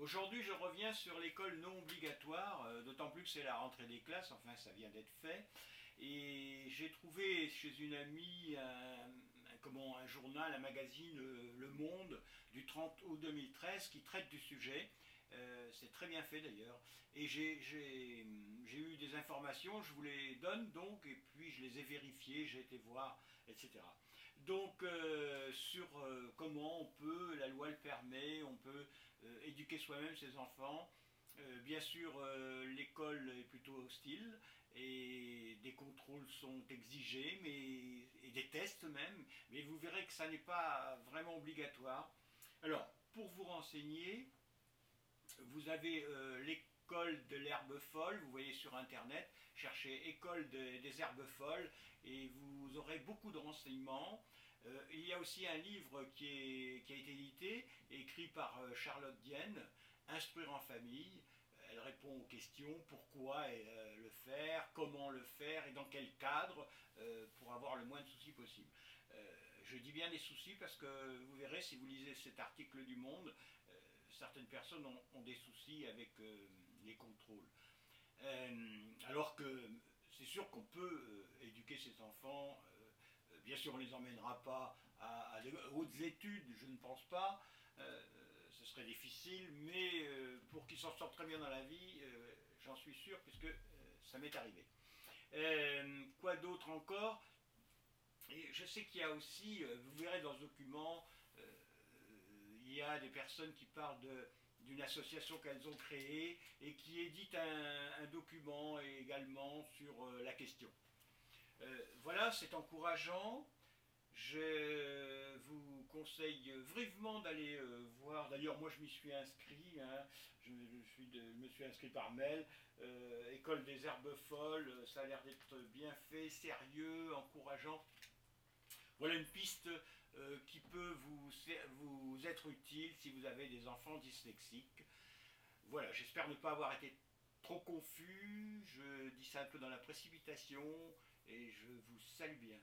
Aujourd'hui, je reviens sur l'école non obligatoire, euh, d'autant plus que c'est la rentrée des classes, enfin ça vient d'être fait. Et j'ai trouvé chez une amie un, comment, un journal, un magazine, euh, Le Monde, du 30 août 2013, qui traite du sujet. Euh, c'est très bien fait d'ailleurs. Et j'ai eu des informations, je vous les donne donc, et puis je les ai vérifiées, j'ai été voir, etc. Donc sur comment on peut, la loi le permet, on peut éduquer soi-même ses enfants. bien sûr, l'école est plutôt hostile et des contrôles sont exigés, mais, et des tests même, mais vous verrez que ça n'est pas vraiment obligatoire. Alors, pour vous renseigner, vous avez euh, l'école de l'herbe folle, vous voyez sur internet, cherchez école des herbes folles et vous aurez beaucoup de renseignements. Euh, il y a aussi un livre qui, a été édité, écrit par euh, Charlotte Dienne, Instruire en famille. Elle répond aux questions, pourquoi le faire, comment le faire et dans quel cadre pour avoir le moins de soucis possible. je dis bien des soucis parce que vous verrez si vous lisez cet article du Monde, certaines personnes ont, des soucis avec euh, les contrôles. Euh, alors que c'est sûr qu'on peut euh, éduquer ses enfants, bien sûr on ne les emmènera pas à, de hautes études, je ne pense pas, serait difficile, mais pour qu'ils s'en sortent très bien dans la vie, j'en suis sûr, puisque ça m'est arrivé. quoi d'autre encore? Je sais qu'il y a aussi, vous verrez dans ce document, il y a des personnes qui parlent d'une association qu'elles ont créée et qui édite un, document également sur euh, la question. Euh, voilà, c'est encourageant. Je vous conseille vivement d'aller euh, voir. D'ailleurs, moi, je m'y suis inscrit. Hein. je, me suis inscrit par mail. École des herbes folles. Ça a l'air d'être bien fait, sérieux, encourageant. Voilà une piste euh, qui peut vous être utile si vous avez des enfants dyslexiques. Voilà, j'espère ne pas avoir été trop confus. Je dis ça un peu dans la précipitation et je vous salue bien.